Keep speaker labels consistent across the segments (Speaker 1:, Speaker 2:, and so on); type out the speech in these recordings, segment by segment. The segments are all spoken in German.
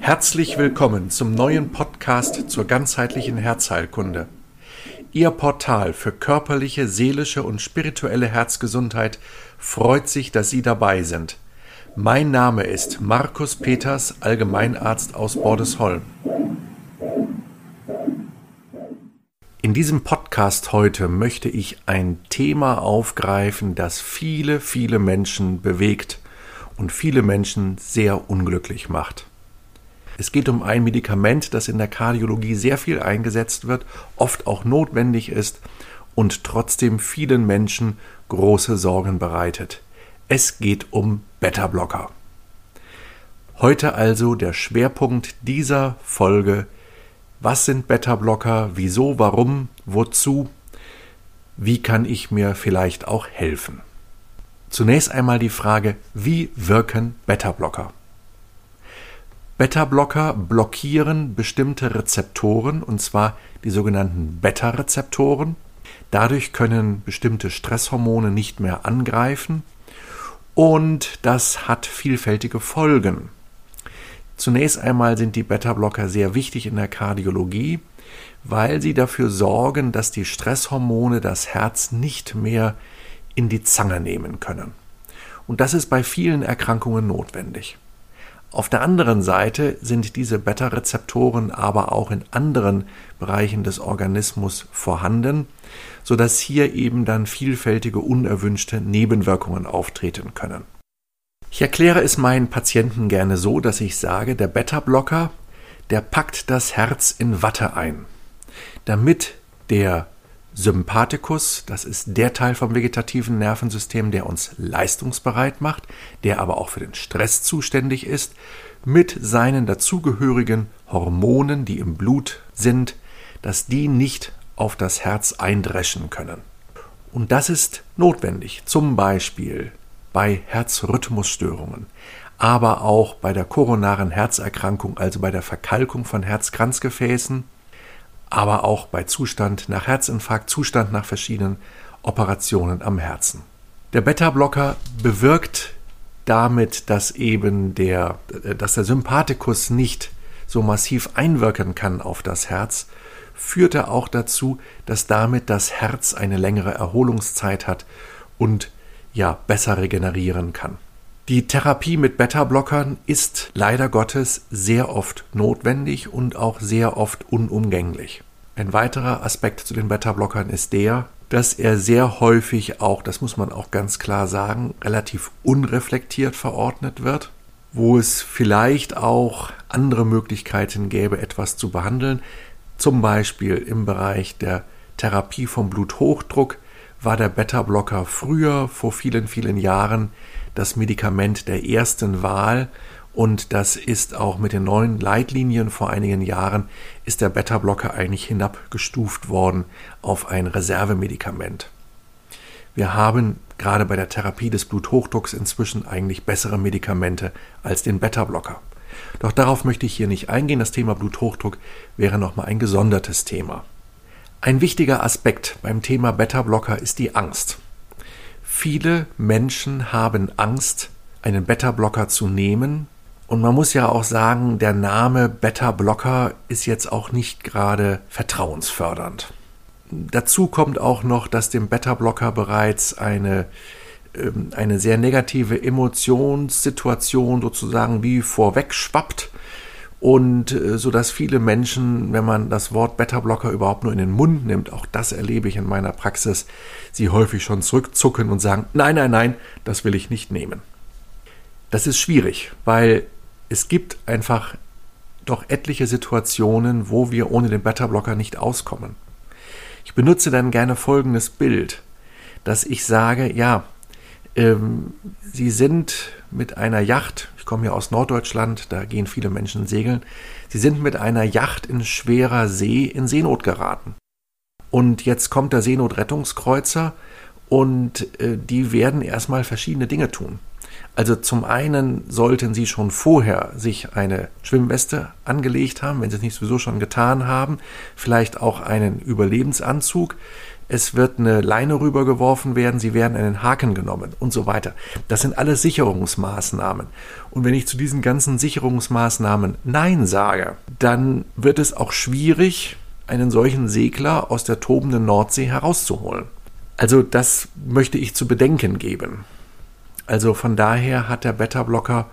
Speaker 1: Herzlich willkommen zum neuen Podcast zur ganzheitlichen Herzheilkunde. Ihr Portal für körperliche, seelische und spirituelle Herzgesundheit freut sich, dass Sie dabei sind. Mein Name ist Markus Peters, Allgemeinarzt aus Bordesholm. In diesem Podcast heute möchte ich ein Thema aufgreifen, das viele, viele Menschen bewegt und viele Menschen sehr unglücklich macht. Es geht um ein Medikament, das in der Kardiologie sehr viel eingesetzt wird, oft auch notwendig ist und trotzdem vielen Menschen große Sorgen bereitet. Es geht um Beta-Blocker. Heute also der Schwerpunkt dieser Folge was sind Beta-Blocker? Wieso? Warum? Wozu? Wie kann ich mir vielleicht auch helfen? Zunächst einmal die Frage, wie wirken Beta-Blocker? Beta-Blocker blockieren bestimmte Rezeptoren, und zwar die sogenannten Beta-Rezeptoren. Dadurch können bestimmte Stresshormone nicht mehr angreifen und das hat vielfältige Folgen. Zunächst einmal sind die Beta-Blocker sehr wichtig in der Kardiologie, weil sie dafür sorgen, dass die Stresshormone das Herz nicht mehr in die Zange nehmen können. Und das ist bei vielen Erkrankungen notwendig. Auf der anderen Seite sind diese Beta-Rezeptoren aber auch in anderen Bereichen des Organismus vorhanden, sodass hier eben dann vielfältige unerwünschte Nebenwirkungen auftreten können. Ich erkläre es meinen Patienten gerne so, dass ich sage, der Beta-Blocker, der packt das Herz in Watte ein, damit der Sympathikus, das ist der Teil vom vegetativen Nervensystem, der uns leistungsbereit macht, der aber auch für den Stress zuständig ist, mit seinen dazugehörigen Hormonen, die im Blut sind, dass die nicht auf das Herz eindreschen können. Und das ist notwendig, zum Beispiel bei Herzrhythmusstörungen, aber auch bei der koronaren Herzerkrankung, also bei der Verkalkung von Herzkranzgefäßen, aber auch bei Zustand nach Herzinfarkt, Zustand nach verschiedenen Operationen am Herzen. Der Beta-Blocker bewirkt damit, dass eben der, dass der Sympathikus nicht so massiv einwirken kann auf das Herz, führt er auch dazu, dass damit das Herz eine längere Erholungszeit hat und ja besser regenerieren kann. Die Therapie mit Beta-Blockern ist leider Gottes sehr oft notwendig und auch sehr oft unumgänglich. Ein weiterer Aspekt zu den Beta-Blockern ist der, dass er sehr häufig auch, das muss man auch ganz klar sagen, relativ unreflektiert verordnet wird, wo es vielleicht auch andere Möglichkeiten gäbe, etwas zu behandeln, zum Beispiel im Bereich der Therapie vom Bluthochdruck war der Beta-Blocker früher, vor vielen, vielen Jahren, das Medikament der ersten Wahl und das ist auch mit den neuen Leitlinien vor einigen Jahren, ist der Beta-Blocker eigentlich hinabgestuft worden auf ein Reservemedikament. Wir haben gerade bei der Therapie des Bluthochdrucks inzwischen eigentlich bessere Medikamente als den Beta-Blocker. Doch darauf möchte ich hier nicht eingehen. Das Thema Bluthochdruck wäre nochmal ein gesondertes Thema. Ein wichtiger Aspekt beim Thema Beta-Blocker ist die Angst. Viele Menschen haben Angst, einen Beta-Blocker zu nehmen. Und man muss ja auch sagen, der Name Beta-Blocker ist jetzt auch nicht gerade vertrauensfördernd. Dazu kommt auch noch, dass dem Beta-Blocker bereits eine, ähm, eine sehr negative Emotionssituation sozusagen wie vorweg schwappt und äh, so dass viele Menschen, wenn man das Wort Beta-Blocker überhaupt nur in den Mund nimmt, auch das erlebe ich in meiner Praxis, sie häufig schon zurückzucken und sagen, nein, nein, nein, das will ich nicht nehmen. Das ist schwierig, weil es gibt einfach doch etliche Situationen, wo wir ohne den Beta-Blocker nicht auskommen. Ich benutze dann gerne folgendes Bild, dass ich sage, ja, ähm, Sie sind mit einer Yacht, ich komme hier aus Norddeutschland, da gehen viele Menschen segeln, Sie sind mit einer Yacht in schwerer See in Seenot geraten. Und jetzt kommt der Seenotrettungskreuzer und äh, die werden erstmal verschiedene Dinge tun. Also zum einen sollten Sie schon vorher sich eine Schwimmweste angelegt haben, wenn Sie es nicht sowieso schon getan haben, vielleicht auch einen Überlebensanzug, es wird eine Leine rübergeworfen werden, sie werden einen Haken genommen und so weiter. Das sind alles Sicherungsmaßnahmen. Und wenn ich zu diesen ganzen Sicherungsmaßnahmen Nein sage, dann wird es auch schwierig, einen solchen Segler aus der tobenden Nordsee herauszuholen. Also das möchte ich zu bedenken geben. Also von daher hat der Beta-Blocker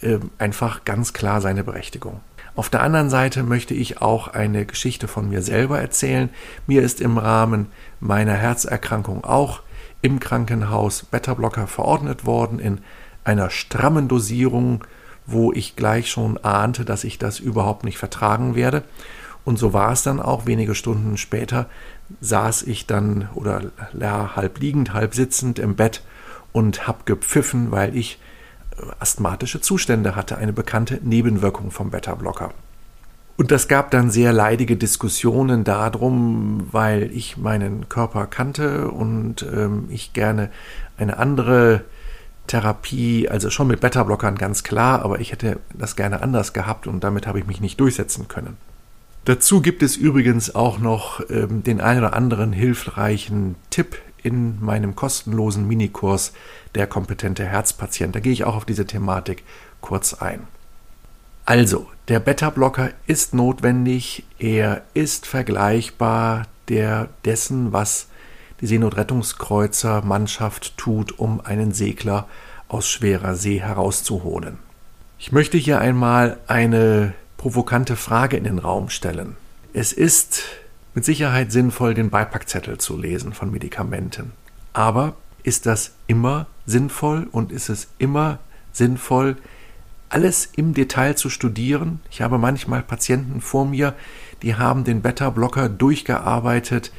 Speaker 1: äh, einfach ganz klar seine Berechtigung. Auf der anderen Seite möchte ich auch eine Geschichte von mir selber erzählen. Mir ist im Rahmen meiner Herzerkrankung auch im Krankenhaus Beta-Blocker verordnet worden in einer strammen Dosierung, wo ich gleich schon ahnte, dass ich das überhaupt nicht vertragen werde. Und so war es dann auch. Wenige Stunden später saß ich dann oder ja, halb liegend, halb sitzend im Bett und habe gepfiffen, weil ich asthmatische Zustände hatte, eine bekannte Nebenwirkung vom Beta-Blocker. Und das gab dann sehr leidige Diskussionen darum, weil ich meinen Körper kannte und ähm, ich gerne eine andere Therapie, also schon mit Beta-Blockern ganz klar, aber ich hätte das gerne anders gehabt und damit habe ich mich nicht durchsetzen können. Dazu gibt es übrigens auch noch ähm, den einen oder anderen hilfreichen Tipp in meinem kostenlosen Minikurs Der kompetente Herzpatient. Da gehe ich auch auf diese Thematik kurz ein. Also, der Beta-Blocker ist notwendig, er ist vergleichbar der dessen, was die Seenotrettungskreuzer-Mannschaft tut, um einen Segler aus schwerer See herauszuholen. Ich möchte hier einmal eine provokante Frage in den Raum stellen. Es ist mit Sicherheit sinnvoll, den Beipackzettel zu lesen von Medikamenten. Aber ist das immer sinnvoll und ist es immer sinnvoll, alles im Detail zu studieren? Ich habe manchmal Patienten vor mir, die haben den Beta-Blocker durchgearbeitet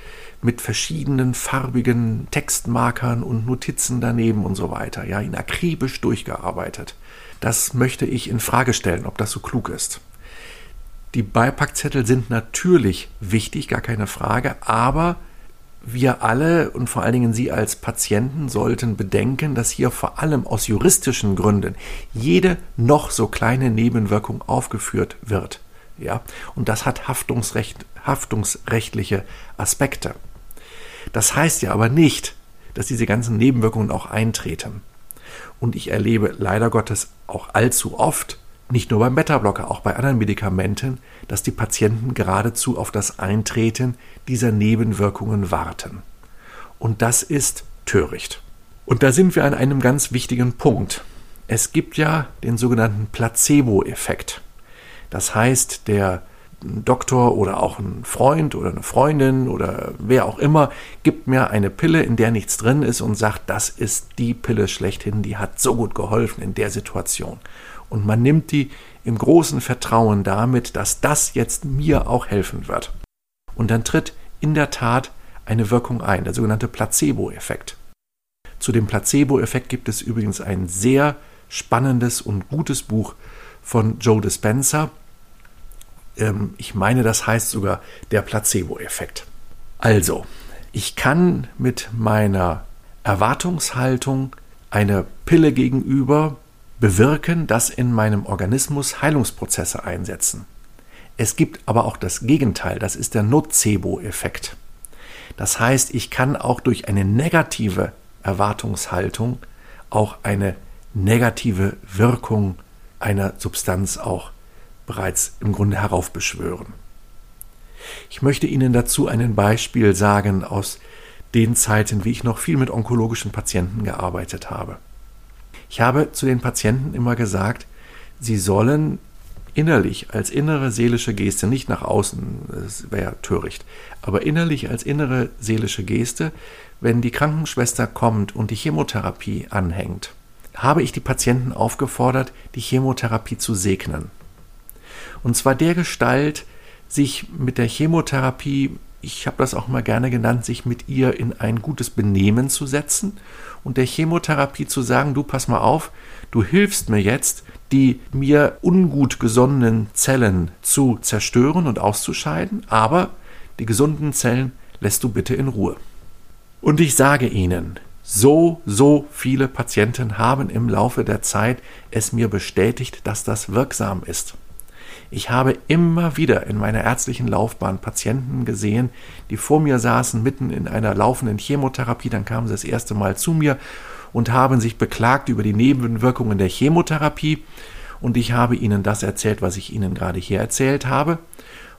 Speaker 1: mit verschiedenen farbigen Textmarkern und Notizen daneben und so weiter, ja, ihn akribisch durchgearbeitet. Das möchte ich in Frage stellen, ob das so klug ist. Die Beipackzettel sind natürlich wichtig, gar keine Frage, aber wir alle und vor allen Dingen Sie als Patienten sollten bedenken, dass hier vor allem aus juristischen Gründen jede noch so kleine Nebenwirkung aufgeführt wird. Ja, und das hat Haftungsrecht, haftungsrechtliche Aspekte. Das heißt ja aber nicht, dass diese ganzen Nebenwirkungen auch eintreten. Und ich erlebe leider Gottes auch allzu oft, nicht nur beim Beta-Blocker, auch bei anderen Medikamenten, dass die Patienten geradezu auf das Eintreten dieser Nebenwirkungen warten. Und das ist töricht. Und da sind wir an einem ganz wichtigen Punkt. Es gibt ja den sogenannten Placebo-Effekt. Das heißt, der Doktor oder auch ein Freund oder eine Freundin oder wer auch immer gibt mir eine Pille, in der nichts drin ist und sagt, das ist die Pille schlechthin, die hat so gut geholfen in der Situation und man nimmt die im großen Vertrauen damit, dass das jetzt mir auch helfen wird. Und dann tritt in der Tat eine Wirkung ein, der sogenannte Placebo-Effekt. Zu dem Placebo-Effekt gibt es übrigens ein sehr spannendes und gutes Buch von Joe Dispenza. Ähm, ich meine, das heißt sogar der Placebo-Effekt. Also, ich kann mit meiner Erwartungshaltung eine Pille gegenüber bewirken, dass in meinem Organismus Heilungsprozesse einsetzen. Es gibt aber auch das Gegenteil, das ist der Nocebo-Effekt. Das heißt, ich kann auch durch eine negative Erwartungshaltung auch eine negative Wirkung einer Substanz auch bereits im Grunde heraufbeschwören. Ich möchte Ihnen dazu ein Beispiel sagen aus den Zeiten, wie ich noch viel mit onkologischen Patienten gearbeitet habe. Ich habe zu den Patienten immer gesagt, sie sollen innerlich als innere seelische Geste, nicht nach außen, das wäre töricht, aber innerlich als innere seelische Geste, wenn die Krankenschwester kommt und die Chemotherapie anhängt, habe ich die Patienten aufgefordert, die Chemotherapie zu segnen. Und zwar der Gestalt, sich mit der Chemotherapie, ich habe das auch mal gerne genannt, sich mit ihr in ein gutes Benehmen zu setzen und der Chemotherapie zu sagen, du pass mal auf, du hilfst mir jetzt, die mir ungut gesonnenen Zellen zu zerstören und auszuscheiden, aber die gesunden Zellen lässt du bitte in Ruhe. Und ich sage Ihnen, so, so viele Patienten haben im Laufe der Zeit es mir bestätigt, dass das wirksam ist. Ich habe immer wieder in meiner ärztlichen Laufbahn Patienten gesehen, die vor mir saßen, mitten in einer laufenden Chemotherapie. Dann kamen sie das erste Mal zu mir und haben sich beklagt über die Nebenwirkungen der Chemotherapie. Und ich habe ihnen das erzählt, was ich ihnen gerade hier erzählt habe.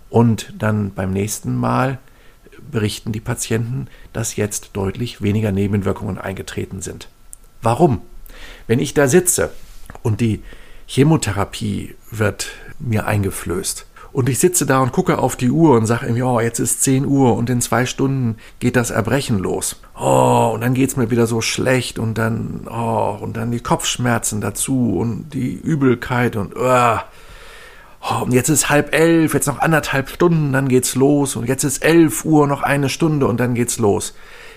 Speaker 1: Und dann beim nächsten Mal berichten die Patienten, dass jetzt deutlich weniger Nebenwirkungen eingetreten sind. Warum? Wenn ich da sitze und die Chemotherapie wird mir eingeflößt und ich sitze da und gucke auf die Uhr und sage irgendwie, oh, jetzt ist 10 Uhr und in zwei Stunden geht das Erbrechen los. Oh, und dann geht es mir wieder so schlecht und dann, oh, und dann die Kopfschmerzen dazu und die Übelkeit und, oh, oh, und jetzt ist halb elf, jetzt noch anderthalb Stunden, dann geht's los und jetzt ist elf Uhr, noch eine Stunde und dann geht's los.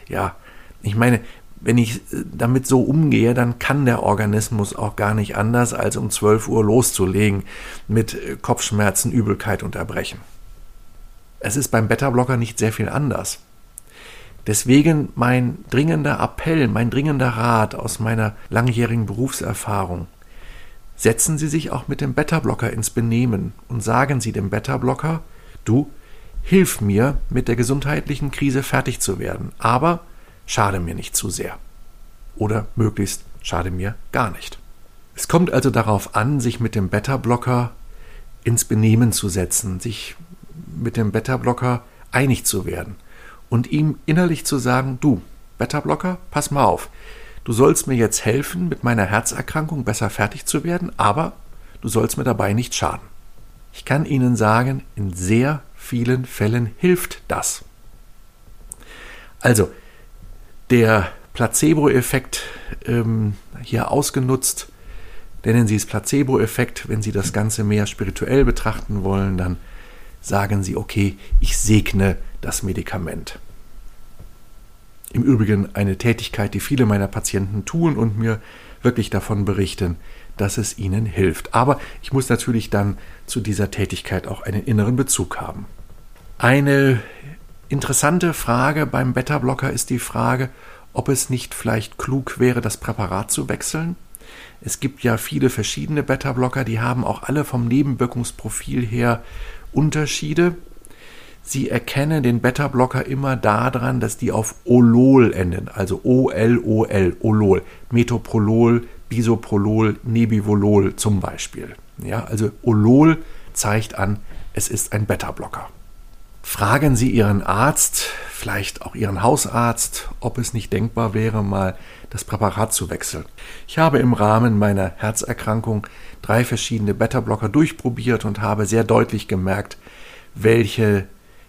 Speaker 1: Ja, ich meine, wenn ich äh, damit so umgehe, dann kann der Organismus auch gar nicht anders, als um 12 Uhr loszulegen mit äh, Kopfschmerzen, Übelkeit und Erbrechen. Es ist beim Beta-Blocker nicht sehr viel anders. Deswegen mein dringender Appell, mein dringender Rat aus meiner langjährigen Berufserfahrung. Setzen Sie sich auch mit dem Beta-Blocker ins Benehmen und sagen Sie dem Beta-Blocker, du, hilf mir, mit der gesundheitlichen Krise fertig zu werden, aber schade mir nicht zu sehr. Oder möglichst schade mir gar nicht. Es kommt also darauf an, sich mit dem Beta-Blocker ins Benehmen zu setzen, sich mit dem Beta-Blocker einig zu werden und ihm innerlich zu sagen, du, Beta-Blocker, pass mal auf, du sollst mir jetzt helfen, mit meiner Herzerkrankung besser fertig zu werden, aber du sollst mir dabei nicht schaden. Ich kann Ihnen sagen, in sehr vielen Fällen hilft das. Also, der Placebo-Effekt ähm, hier ausgenutzt. Nennen Sie es Placebo-Effekt. Wenn Sie das Ganze mehr spirituell betrachten wollen, dann sagen Sie, okay, ich segne das Medikament. Im Übrigen eine Tätigkeit, die viele meiner Patienten tun und mir wirklich davon berichten, dass es ihnen hilft. Aber ich muss natürlich dann zu dieser Tätigkeit auch einen inneren Bezug haben. Eine Interessante Frage beim Beta-Blocker ist die Frage, ob es nicht vielleicht klug wäre, das Präparat zu wechseln. Es gibt ja viele verschiedene Beta-Blocker, die haben auch alle vom Nebenwirkungsprofil her Unterschiede. Sie erkennen den Beta-Blocker immer daran, dass die auf Olol enden, also O-L-O-L, Olol, Metoprolol, Bisoprolol, Nebivolol zum Beispiel. Ja, also Olol zeigt an, es ist ein Beta-Blocker. Fragen Sie Ihren Arzt, vielleicht auch Ihren Hausarzt, ob es nicht denkbar wäre, mal das Präparat zu wechseln. Ich habe im Rahmen meiner Herzerkrankung drei verschiedene Beta-Blocker durchprobiert und habe sehr deutlich gemerkt, welche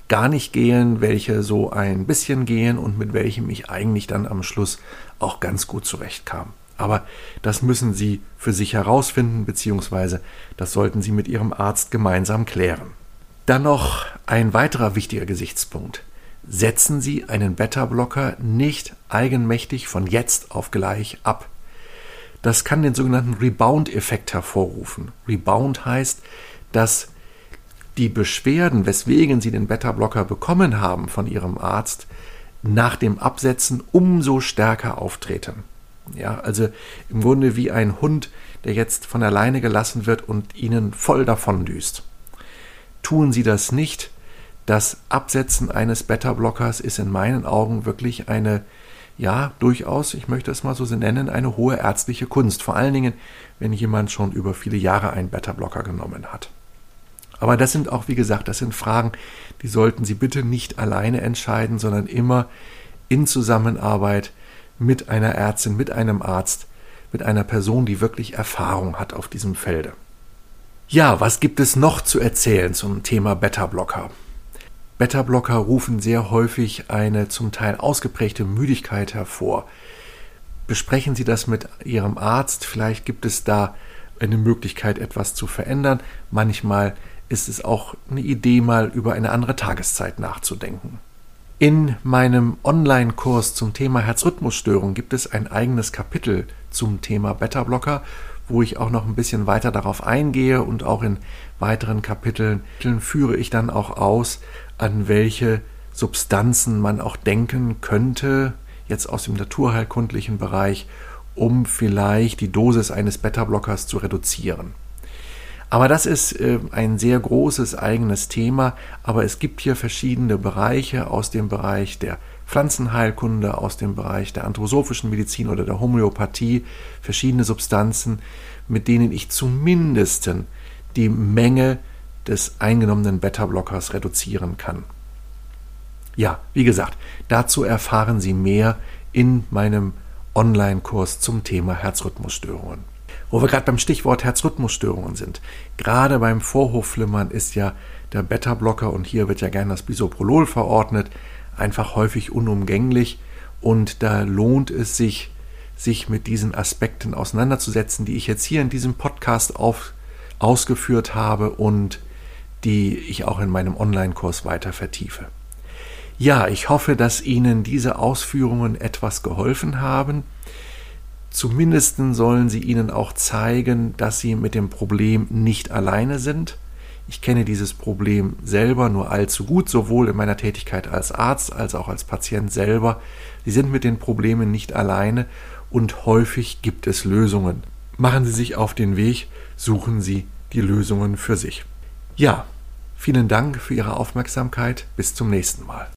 Speaker 1: gar nicht gehen, welche so ein bisschen gehen und mit welchem ich eigentlich dann am Schluss auch ganz gut zurechtkam. Aber das müssen Sie für sich herausfinden, beziehungsweise das sollten Sie mit Ihrem Arzt gemeinsam klären. Dann noch ein weiterer wichtiger Gesichtspunkt. Setzen Sie einen Beta-Blocker nicht eigenmächtig von jetzt auf gleich ab. Das kann den sogenannten Rebound-Effekt hervorrufen. Rebound heißt, dass die Beschwerden, weswegen Sie den Beta-Blocker bekommen haben von Ihrem Arzt, nach dem Absetzen umso stärker auftreten. Ja, also im Grunde wie ein Hund, der jetzt von alleine gelassen wird und Ihnen voll davon düst. Tun Sie das nicht, das Absetzen eines Beta-Blockers ist in meinen Augen wirklich eine, ja, durchaus, ich möchte es mal so nennen, eine hohe ärztliche Kunst. Vor allen Dingen, wenn jemand schon über viele Jahre einen Beta-Blocker genommen hat. Aber das sind auch, wie gesagt, das sind Fragen, die sollten Sie bitte nicht alleine entscheiden, sondern immer in Zusammenarbeit mit einer Ärztin, mit einem Arzt, mit einer Person, die wirklich Erfahrung hat auf diesem Felde. Ja, was gibt es noch zu erzählen zum Thema Beta-Blocker? Beta-Blocker rufen sehr häufig eine zum Teil ausgeprägte Müdigkeit hervor. Besprechen Sie das mit Ihrem Arzt. Vielleicht gibt es da eine Möglichkeit, etwas zu verändern. Manchmal ist es auch eine Idee, mal über eine andere Tageszeit nachzudenken. In meinem Online-Kurs zum Thema Herzrhythmusstörung gibt es ein eigenes Kapitel zum Thema Beta-Blocker wo ich auch noch ein bisschen weiter darauf eingehe und auch in weiteren Kapiteln führe ich dann auch aus, an welche Substanzen man auch denken könnte, jetzt aus dem naturheilkundlichen Bereich, um vielleicht die Dosis eines Beta-Blockers zu reduzieren. Aber das ist äh, ein sehr großes eigenes Thema. Aber es gibt hier verschiedene Bereiche aus dem Bereich der Pflanzenheilkunde, aus dem Bereich der anthroposophischen Medizin oder der Homöopathie, verschiedene Substanzen, mit denen ich zumindest die Menge des eingenommenen Beta-Blockers reduzieren kann. Ja, wie gesagt, dazu erfahren Sie mehr in meinem Online-Kurs zum Thema Herzrhythmusstörungen. Wo wir gerade beim Stichwort Herzrhythmusstörungen sind. Gerade beim Vorhofflimmern ist ja der Beta-Blocker und hier wird ja gerne das Bisoprolol verordnet, einfach häufig unumgänglich und da lohnt es sich, sich mit diesen Aspekten auseinanderzusetzen, die ich jetzt hier in diesem Podcast auf, ausgeführt habe und die ich auch in meinem Online-Kurs weiter vertiefe. Ja, ich hoffe, dass Ihnen diese Ausführungen etwas geholfen haben. Zumindest sollen sie Ihnen auch zeigen, dass Sie mit dem Problem nicht alleine sind. Ich kenne dieses Problem selber nur allzu gut, sowohl in meiner Tätigkeit als Arzt als auch als Patient selber. Sie sind mit den Problemen nicht alleine und häufig gibt es Lösungen. Machen Sie sich auf den Weg, suchen Sie die Lösungen für sich. Ja, vielen Dank für Ihre Aufmerksamkeit. Bis zum nächsten Mal.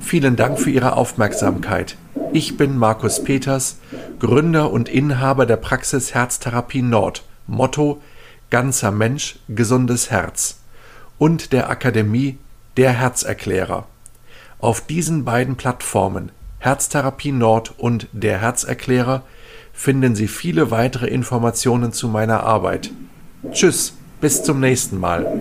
Speaker 1: Vielen Dank für Ihre Aufmerksamkeit. Ich bin Markus Peters, Gründer und Inhaber der Praxis Herztherapie Nord. Motto Ganzer Mensch, gesundes Herz. Und der Akademie Der Herzerklärer. Auf diesen beiden Plattformen Herztherapie Nord und Der Herzerklärer finden Sie viele weitere Informationen zu meiner Arbeit. Tschüss, bis zum nächsten Mal.